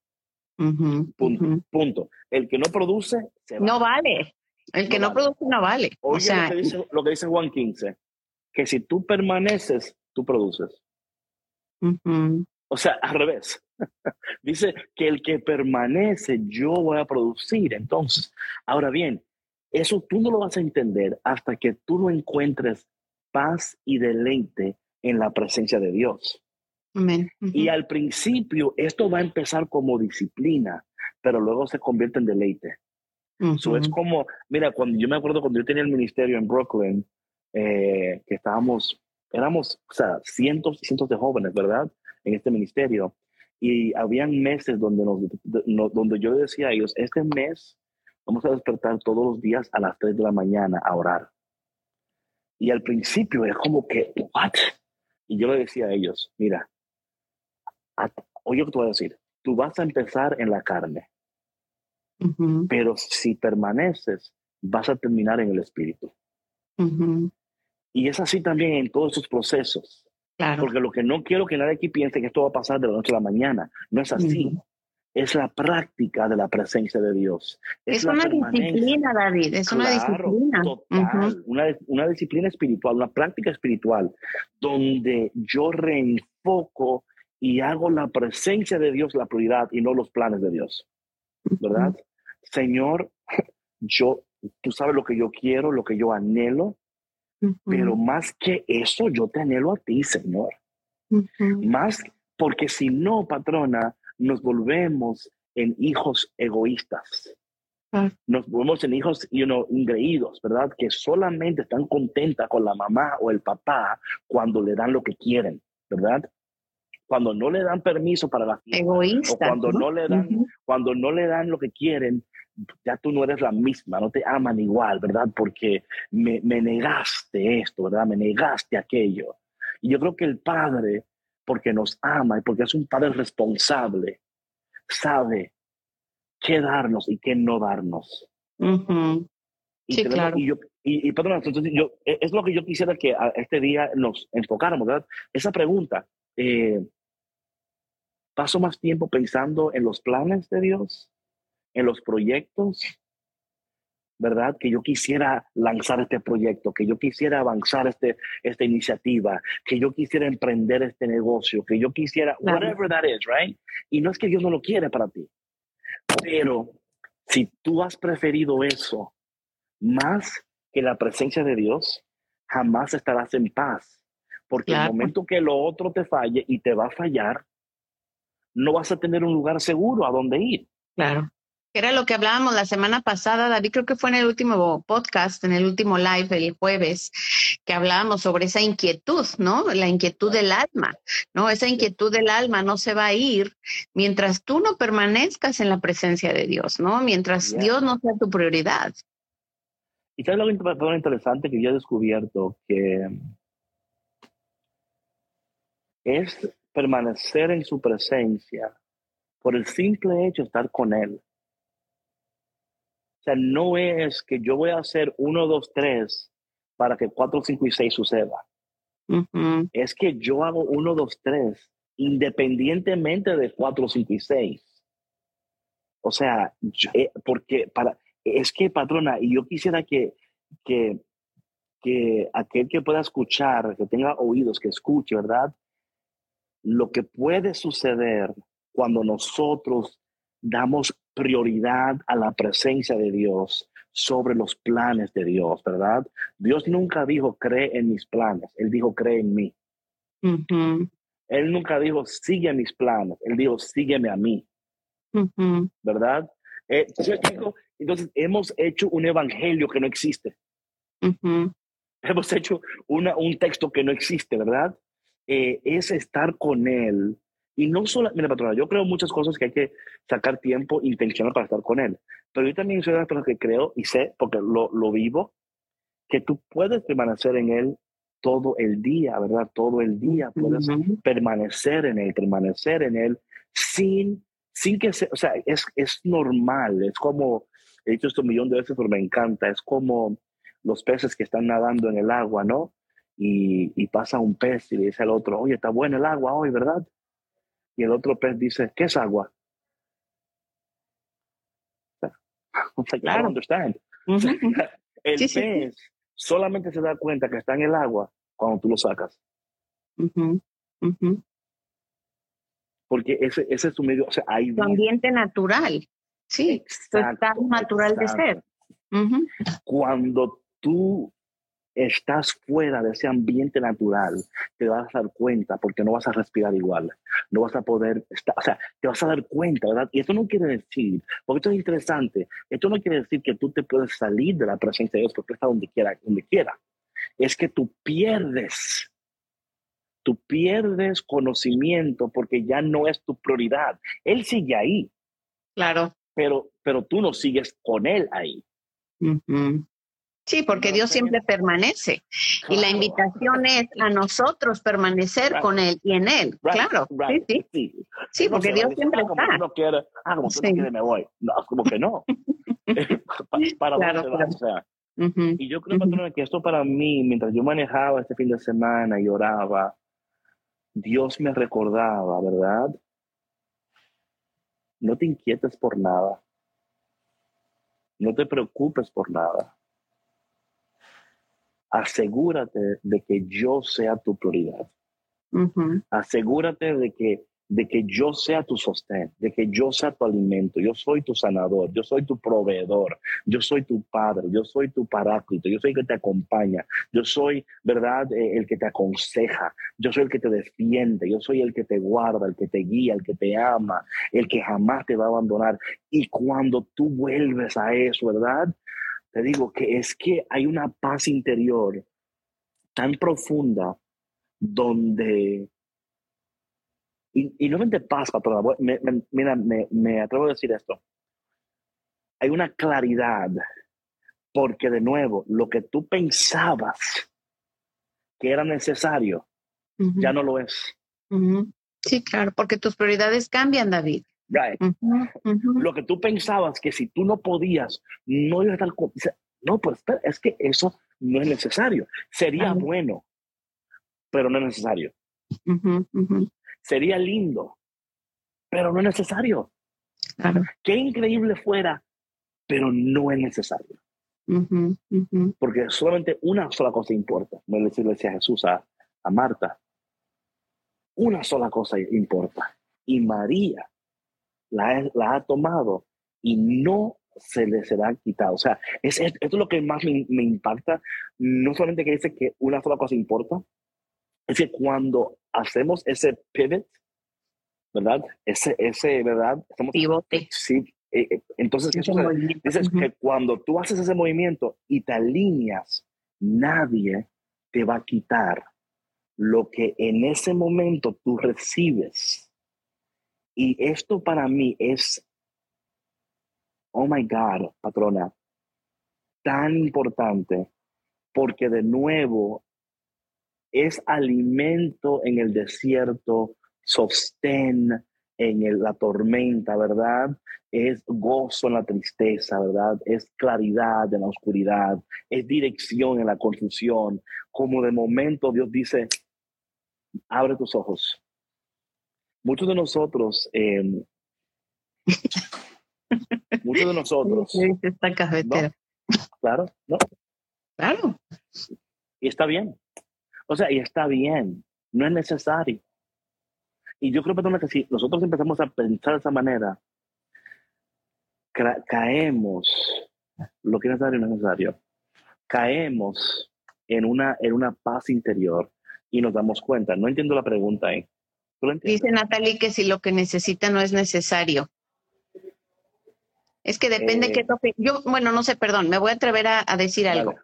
punto, punto, El que no produce, se va. No vale. El que no, produce no vale. Oye, o sea, lo, que dice, lo que dice Juan 15, que si tú permaneces, tú produces. O sea, al revés. dice que el que permanece, yo voy a producir. Entonces, ahora bien, eso tú no lo vas a entender hasta que tú no encuentres paz y deleite en la presencia de Dios. Amén. Y al principio esto va a empezar como disciplina, pero luego se convierte en deleite es como, mira, cuando yo me acuerdo cuando yo tenía el ministerio en Brooklyn, eh, que estábamos, éramos, o sea, cientos y cientos de jóvenes, ¿verdad? En este ministerio. Y habían meses donde, nos, donde yo decía a ellos, este mes vamos a despertar todos los días a las 3 de la mañana a orar. Y al principio era como que, ¿what? Y yo le decía a ellos, mira, oye lo que te voy a decir, tú vas a empezar en la carne pero si permaneces, vas a terminar en el espíritu. Y es así también en todos esos procesos. Porque lo que no quiero que nadie aquí piense que esto va a pasar de la noche a la mañana. No es así. Es la práctica de la presencia de Dios. Es, una disciplina, David. Es una disciplina. una, una disciplina espiritual, una práctica espiritual, donde yo reenfoco y hago la presencia de Dios la prioridad y no los planes de Dios. ¿Verdad? Señor, yo, tú sabes lo que yo quiero, lo que yo anhelo, pero más que eso, yo te anhelo a ti, Señor. Más, porque si no, patrona, nos volvemos en hijos egoístas. Ah. Nos volvemos en hijos you know, ingreídos, ¿verdad? Que solamente están contentas con la mamá o el papá cuando le dan lo que quieren, ¿verdad? Cuando no le dan permiso para la fiesta, o cuando ¿no? le dan, cuando no le dan lo que quieren, ya tú no eres la misma, no te aman igual, ¿verdad? Porque me, negaste esto, ¿verdad? Me negaste aquello. Y yo creo que el Padre, porque nos ama y porque es un Padre responsable, sabe qué darnos y qué no darnos. y, sí, claro. y, yo, y, perdón, entonces yo, e, es lo que yo quisiera que este día nos enfocáramos, ¿verdad? Esa pregunta, eh, ¿paso más tiempo pensando en los planes de Dios en los proyectos, ¿verdad? Que yo quisiera lanzar este proyecto, que yo quisiera avanzar este, esta iniciativa, que yo quisiera emprender este negocio, que yo quisiera, whatever that is, right? Y no es que Dios no lo quiere para ti, pero si tú has preferido eso más que la presencia de Dios, jamás estarás en paz. Porque el momento que lo otro te falle y te va a fallar, no vas a tener un lugar seguro a donde ir. Claro era lo que hablábamos la semana pasada, David, creo que fue en el último podcast, en el último live el jueves, que hablábamos sobre esa inquietud, ¿no? La inquietud del alma, ¿no? Esa inquietud del alma no se va a ir mientras tú no permanezcas en la presencia de Dios, ¿no? Mientras Dios no sea tu prioridad. Y sabes algo interesante que yo he descubierto que es permanecer en su presencia por el simple hecho de estar con Él. O sea, no es que yo voy a hacer uno, dos, tres para que cuatro, cinco y seis suceda. Es que yo hago uno, dos, tres independientemente de cuatro, cinco y seis. O sea, eh, porque para, es que patrona, y yo quisiera que, que, que aquel que pueda escuchar, que tenga oídos, que escuche, ¿verdad? Lo que puede suceder cuando nosotros damos prioridad a la presencia de Dios sobre los planes de Dios, ¿verdad? Dios nunca dijo, cree en mis planes, Él dijo, cree en mí. Él nunca dijo, sigue mis planes, Él dijo, sígueme a mí, ¿verdad? Eh, entonces, hemos hecho un evangelio que no existe. Hemos hecho una, un texto que no existe, ¿verdad? Eh, es estar con Él y no solo, mira, patrona, yo creo muchas cosas que hay que sacar tiempo intencional para estar con él. Pero yo también soy una persona que creo y sé, porque lo, lo vivo, que tú puedes permanecer en él todo el día, ¿verdad? Todo el día puedes permanecer en él, permanecer en él sin, sin que sea, o sea, es, es normal, es como, he dicho esto un millón de veces, pero me encanta, es como los peces que están nadando en el agua, ¿no? Y, y pasa un pez y le dice al otro, oye, está bueno el agua hoy, ¿verdad? Y el otro pez dice, ¿qué es agua? claro. understand. el pez solamente se da cuenta que está en el agua cuando tú lo sacas. Porque ese, ese es su medio, o sea, hay... Tu ambiente natural, sí, tu estado natural de ser. Cuando tú estás fuera de ese ambiente natural, te vas a dar cuenta porque no vas a respirar igual, no vas a poder, estar, o sea, te vas a dar cuenta, ¿verdad? Y esto no quiere decir, porque esto es interesante, esto no quiere decir que tú te puedes salir de la presencia de Dios porque está donde quiera, donde quiera. Es que tú pierdes, tú pierdes conocimiento porque ya no es tu prioridad. Él sigue ahí. Claro. Pero, pero tú no sigues con él ahí. Sí, porque Dios siempre permanece. Y la invitación es a nosotros permanecer con Él y en Él. claro. Sí, sí. Sí, porque Dios siempre ah, está. No quiere, ah, como tú no quieres, me voy. No, como que no. para claro, claro. o sea. Y yo creo que esto para mí, mientras yo manejaba este fin de semana y oraba, Dios me recordaba, ¿verdad? No te inquietes por nada. No te preocupes por nada asegúrate de que yo sea tu prioridad. Asegúrate de que, de que yo sea tu sostén, de que yo sea tu alimento. Yo soy tu sanador, yo soy tu proveedor, yo soy tu padre, yo soy tu paráclito, yo soy el que te acompaña, yo soy, ¿verdad?, eh, el que te aconseja, yo soy el que te defiende, yo soy el que te guarda, el que te guía, el que te ama, el que jamás te va a abandonar. Y cuando tú vuelves a eso, ¿verdad? Te digo que es que hay una paz interior tan profunda donde, y, no mente paz, patrona, mira, me, atrevo a decir esto, hay una claridad, porque de nuevo, lo que tú pensabas que era necesario, ya no lo es. Sí, claro, porque tus prioridades cambian, David. Lo que tú pensabas que si tú no podías, no ibas a estar. No, pues es que eso no es necesario. Sería bueno, pero no es necesario. Sería lindo, pero no es necesario. Qué increíble fuera, pero no es necesario. Porque solamente una sola cosa importa. Me le decía Jesús a, a Marta. Una sola cosa importa. Y María la, ha tomado y no se le será quitado. O sea, es, esto es lo que más me, impacta. No solamente que dice que una sola cosa importa, es que cuando hacemos ese pivot, ¿verdad? Ese, ese ¿verdad? Pivote. Sí. Eh, eh, entonces, es que cuando tú haces ese movimiento y te alineas, nadie te va a quitar lo que en ese momento tú recibes y esto para mí es, oh my God, patrona, tan importante porque de nuevo es alimento en el desierto, sostén en la tormenta, ¿verdad? Es gozo en la tristeza, ¿verdad? Es claridad en la oscuridad, es dirección en la confusión. Como de momento Dios dice, abre tus ojos. Muchos de nosotros, em, muchos de nosotros. Esta cafetera. Claro, no. Claro. Y está bien. O sea, y está bien. No es necesario. Y yo creo, que si nosotros empezamos a pensar de esa manera, caemos, lo que es necesario no es necesario, caemos en una, en una paz interior y nos damos cuenta. No entiendo la pregunta Dice Natalie que si lo que necesita no es necesario. Es que depende qué toque. Yo, bueno, no sé, perdón, me voy a atrever a, decir algo.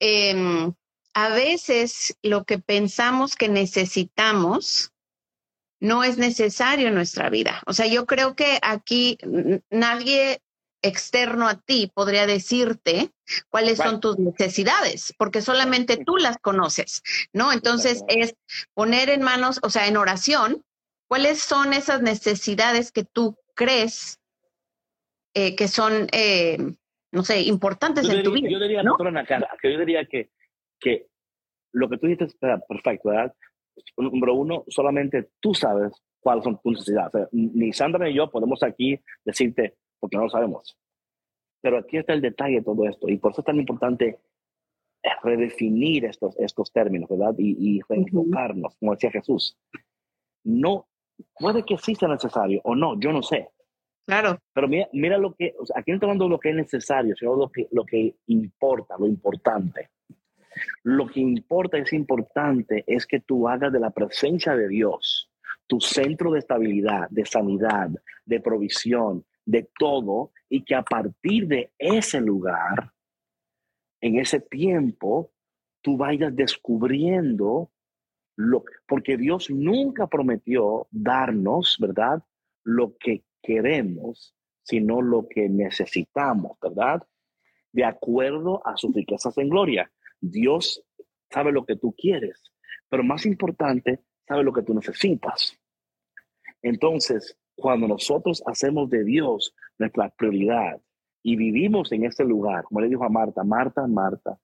Em, a veces lo que pensamos que necesitamos no es necesario en nuestra vida. O sea, yo creo que aquí nadie externo a ti podría decirte cuáles son tus necesidades, porque solamente tú las conoces, ¿no? Entonces es poner en manos, o sea, en oración, cuáles son esas necesidades que tú crees eh, que son, eh, no sé, importantes en tu vida. Yo diría, ¿no? que yo diría que, que lo que tú dices está perfecto, ¿verdad? número uno, solamente tú sabes cuáles son tus necesidades. ni Sandra ni yo podemos aquí decirte, porque no lo sabemos. Pero aquí está el detalle de todo esto, y por eso es tan importante redefinir estos, estos términos, ¿verdad? Y, y reenfocarnos, como decía Jesús. No, puede que sí sea necesario o no, yo no sé. Claro. Pero mira, mira lo que, o sea, aquí no estamos hablando de lo que es necesario, sino lo que, lo que importa, lo importante. Lo que importa, es importante, es que tú hagas de la presencia de Dios tu centro de estabilidad, de sanidad, de provisión, de todo, y que a partir de ese lugar, en ese tiempo, tú vayas descubriendo lo, porque Dios nunca prometió darnos, ¿verdad? Lo que queremos, sino lo que necesitamos, ¿verdad? De acuerdo a sus riquezas en gloria. Dios sabe lo que tú quieres, pero más importante, sabe lo que tú necesitas. Entonces, cuando nosotros hacemos de Dios nuestra prioridad y vivimos en este lugar, como le dijo a Marta, Marta, Marta,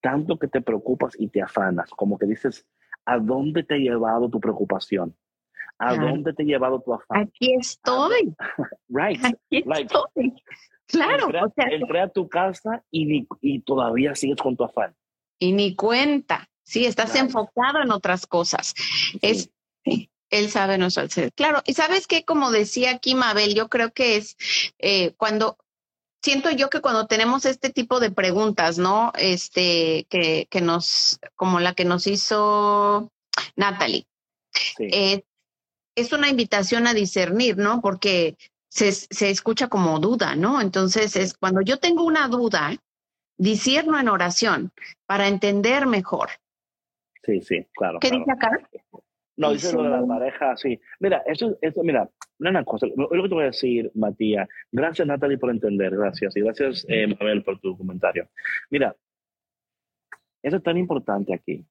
tanto que te preocupas y te afanas, como que dices, ¿a dónde te ha llevado tu preocupación? ¿A dónde te ha llevado tu afán? Aquí estoy. right. Aquí estoy. Claro. Entré, a tu casa y, y todavía sigues con tu afán y ni cuenta. Sí, estás enfocado en otras cosas. Es, él sabe nuestro ser. Claro, y sabes que, como decía aquí Mabel, yo creo que es eh, cuando siento yo que cuando tenemos este tipo de preguntas, ¿no? Este, que, que nos, como la que nos hizo Natalie, eh, es una invitación a discernir, ¿no? Porque se, se, escucha como duda, ¿no? Entonces, es cuando yo tengo una duda, discierno en oración para entender mejor. Sí, sí, claro. ¿Qué dice acá? No, dice lo de la pareja, sí. Mira, eso, eso, mira, una cosa, lo que te voy a decir, Matías, gracias Natalie por entender, gracias, y gracias eh, Mabel por tu comentario. Mira, eso es tan importante aquí.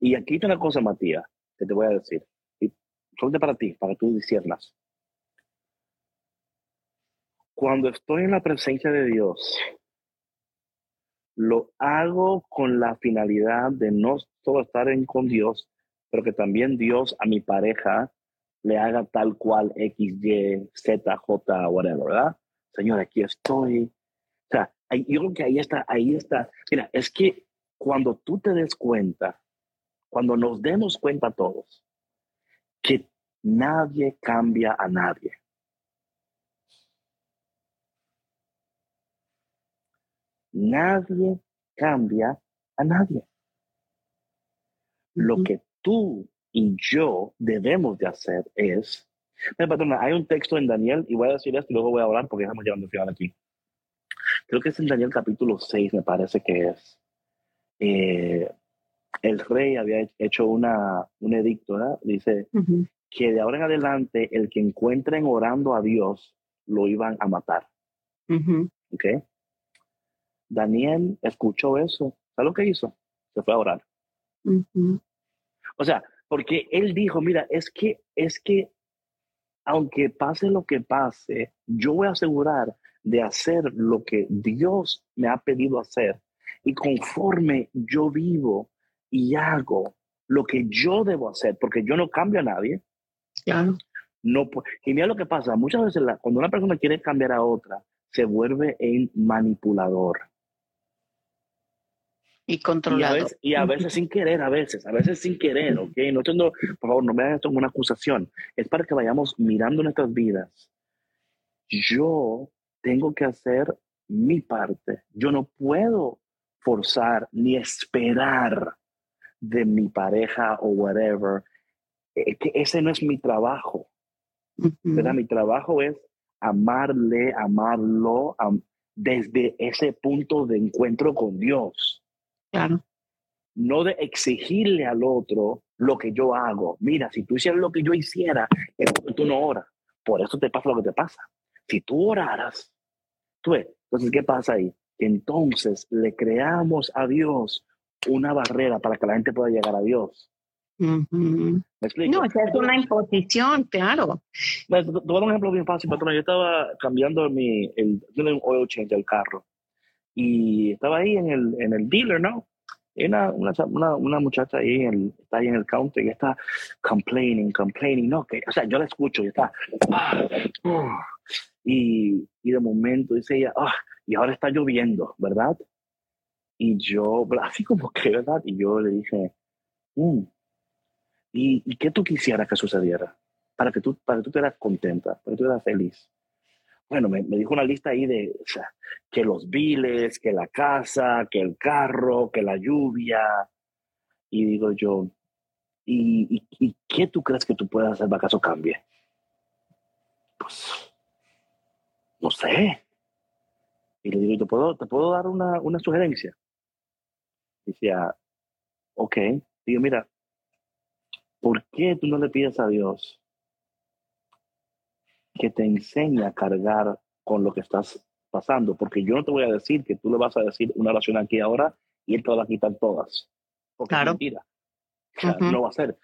Y aquí está una cosa, Matías, que te voy a decir, y solamente para ti, para que tú disiernas. Cuando estoy en la presencia de Dios, lo hago con la finalidad de no solo estar en con Dios, pero que también Dios a mi pareja le haga tal cual X, Y, Z, J, whatever, ¿verdad? Señor, aquí estoy. O sea, yo creo que ahí está, ahí está. Mira, es que cuando tú te des cuenta, cuando nos demos cuenta todos, que nadie cambia a nadie. Nadie cambia a nadie. Lo que tú y yo debemos de hacer es... hay un texto en Daniel, y voy a decir esto y luego voy a hablar porque estamos llevando el final aquí. Creo que es en Daniel capítulo 6, me parece que es. Eh, el rey había hecho una, un edicto, ¿verdad? Dice que de ahora en adelante el que encuentren orando a Dios lo iban a matar. ¿Ok? Daniel escuchó eso. ¿Sabes lo que hizo? Se fue a orar. O sea, porque él dijo, mira, es que, es que, aunque pase lo que pase, yo voy a asegurar de hacer lo que Dios me ha pedido hacer. Y conforme yo vivo y hago lo que yo debo hacer, porque yo no cambio a nadie. Claro. No, y mira lo que pasa, muchas veces cuando una persona quiere cambiar a otra, se vuelve en manipulador. Y controlado. Y a, veces, sin querer, a veces, a veces sin querer, ¿ok? No tengo, por favor, no me hagan esto como una acusación. Es para que vayamos mirando nuestras vidas. Yo tengo que hacer mi parte. Yo no puedo forzar ni esperar de mi pareja o whatever. Eh, que ese no es mi trabajo. Mi trabajo es amarle, amarlo desde ese punto de encuentro con Dios. Claro. No de exigirle al otro lo que yo hago. Mira, si tú hicieras lo que yo hiciera, tú no oras. Por eso te pasa lo que te pasa. Si tú oraras, tú ves. Entonces, ¿qué pasa ahí? Entonces le creamos a Dios una barrera para que la gente pueda llegar a Dios. No, es una imposición, claro. Te voy a dar un ejemplo bien fácil, patrón. Yo estaba cambiando mi, el, el oil change del carro y estaba ahí en el, en el dealer, ¿no? Una, una, una, muchacha ahí, en está ahí en el counter y está complaining, complaining, no, que, o sea, yo la escucho y está, ah, ah". y, y, de momento dice ella, ah, y ahora está lloviendo, ¿verdad? Y yo, así como que, ¿verdad? Y yo le dije, mm, ¿y, ¿y qué tú quisieras que sucediera? Para que tú, para que tú estuvieras contenta, para que tú estuvieras feliz bueno, me, dijo una lista ahí de o que los biles, que la casa, que el carro, que la lluvia. Y digo yo, ¿y, y, qué tú crees que tú puedes hacer para que eso cambie? Pues, no sé. Y le digo, ¿te puedo, te puedo dar una, una sugerencia? Decía, ok. Digo, mira, ¿por qué tú no le pides a Dios que te enseñe a cargar con lo que estás pasando, porque yo no te voy a decir que tú le vas a decir una oración aquí ahora y él te va a quitar todas. Porque claro. es mentira. No va a ser.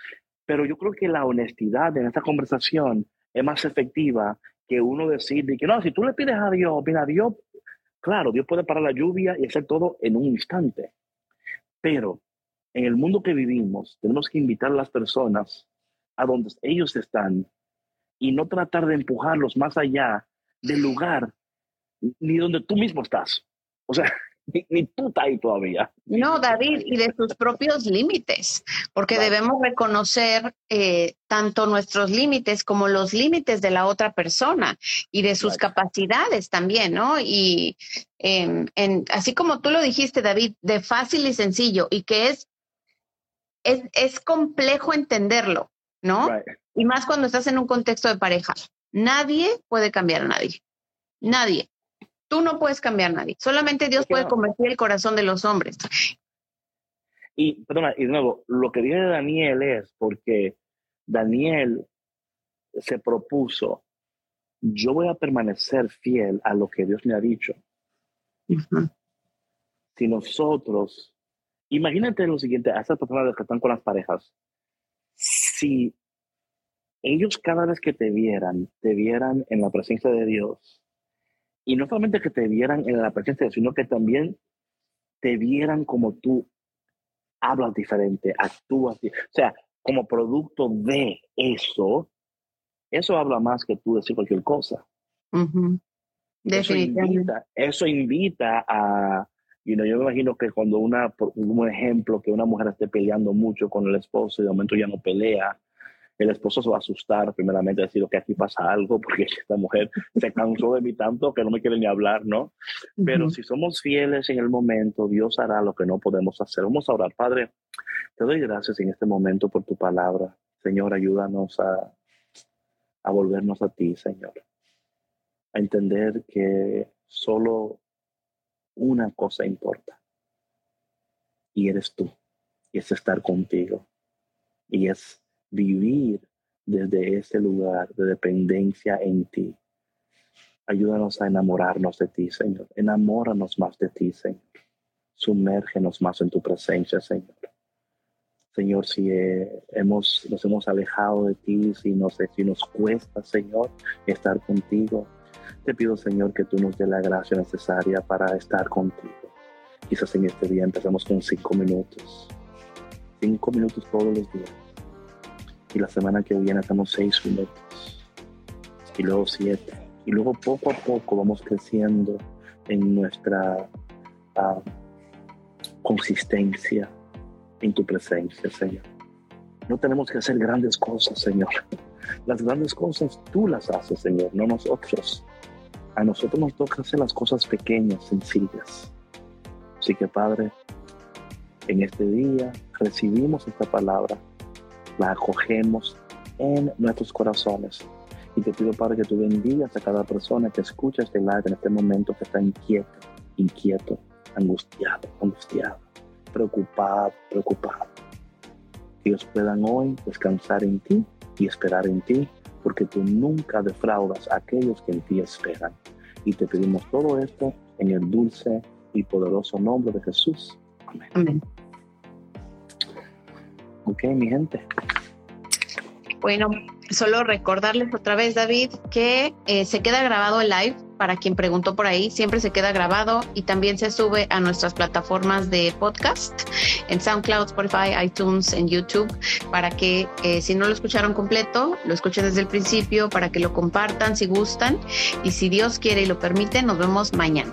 Pero yo creo que la honestidad en esta conversación es más efectiva que uno decir que no, si tú le pides a Dios, mira, Dios, claro, Dios puede parar la lluvia y hacer todo en un instante. Pero en el mundo que vivimos, tenemos que invitar a las personas a donde ellos están y no tratar de empujarlos más allá del lugar ni donde tú mismo estás. O sea, ni, tú estás ahí todavía. No, David, y de sus propios límites, porque debemos reconocer eh, tanto nuestros límites como los límites de la otra persona y de sus capacidades también, ¿no? Y en, así como tú lo dijiste, David, de fácil y sencillo, y que es, es, es complejo entenderlo, ¿no? Y más cuando estás en un contexto de pareja. Nadie puede cambiar a nadie. Nadie. Tú no puedes cambiar a nadie. Solamente Dios puede convertir el corazón de los hombres. Y, perdona, y de nuevo, lo que dice Daniel es porque Daniel se propuso, yo voy a permanecer fiel a lo que Dios me ha dicho. Si nosotros, imagínate lo siguiente, a esas personas que están con las parejas, si ellos cada vez que te vieran, te vieran en la presencia de Dios, y no solamente que te vieran en la presencia sino que también te vieran como tú hablas diferente, actúas, o sea, como producto de eso, eso habla más que tú decir cualquier cosa. Eso invita, eso invita a, you know, yo me imagino que cuando una, por un ejemplo, que una mujer esté peleando mucho con el esposo y de momento ya no pelea, el esposo se va a asustar, primeramente, decir que aquí pasa algo, porque esta mujer se cansó de mí tanto que no me quiere ni hablar, ¿no? Pero si somos fieles en el momento, Dios hará lo que no podemos hacer. Vamos a orar. Padre, te doy gracias en este momento por tu palabra. Señor, ayúdanos a, a volvernos a ti, Señor. A entender que solo una cosa importa. Y eres tú. Y es estar contigo. Y es vivir desde ese lugar de dependencia en ti. Ayúdanos a enamorarnos de ti, Señor. Enamóranos más de ti, Señor. Sumérgenos más en tu presencia, Señor. Señor, si eh, hemos, nos hemos alejado de ti, si nos, si nos cuesta, Señor, estar contigo, te pido, Señor, que tú nos dé la gracia necesaria para estar contigo. Quizás en este día empezamos con cinco minutos. Cinco minutos todos los días. Y la semana que viene hacemos seis minutos. Y luego siete y luego poco a poco vamos creciendo en nuestra ah, consistencia en tu presencia, Señor. No tenemos que hacer grandes cosas, Señor. Las grandes cosas tú las haces, Señor, no nosotros. A nosotros nos toca hacer las cosas pequeñas, sencillas. Así que, Padre, en este día recibimos esta palabra, la acogemos en nuestros corazones y te pido, Padre, que tú bendigas a cada persona que escucha este live en este momento que está inquieto, inquieto, angustiado, angustiado, preocupado, preocupado. Que ellos puedan hoy descansar en ti y esperar en ti, porque tú nunca defraudas a aquellos que en ti esperan. Y te pedimos todo esto en el dulce y poderoso nombre de Jesús. Amén. Amén. Ok, mi gente. Bueno, solo recordarles otra vez, David, que eh, se queda grabado el live para quien preguntó por ahí, siempre se queda grabado y también se sube a nuestras plataformas de podcast, en SoundCloud, Spotify, iTunes, en YouTube, para que eh, si no lo escucharon completo, lo escuchen desde el principio, para que lo compartan si gustan y si Dios quiere y lo permite, nos vemos mañana.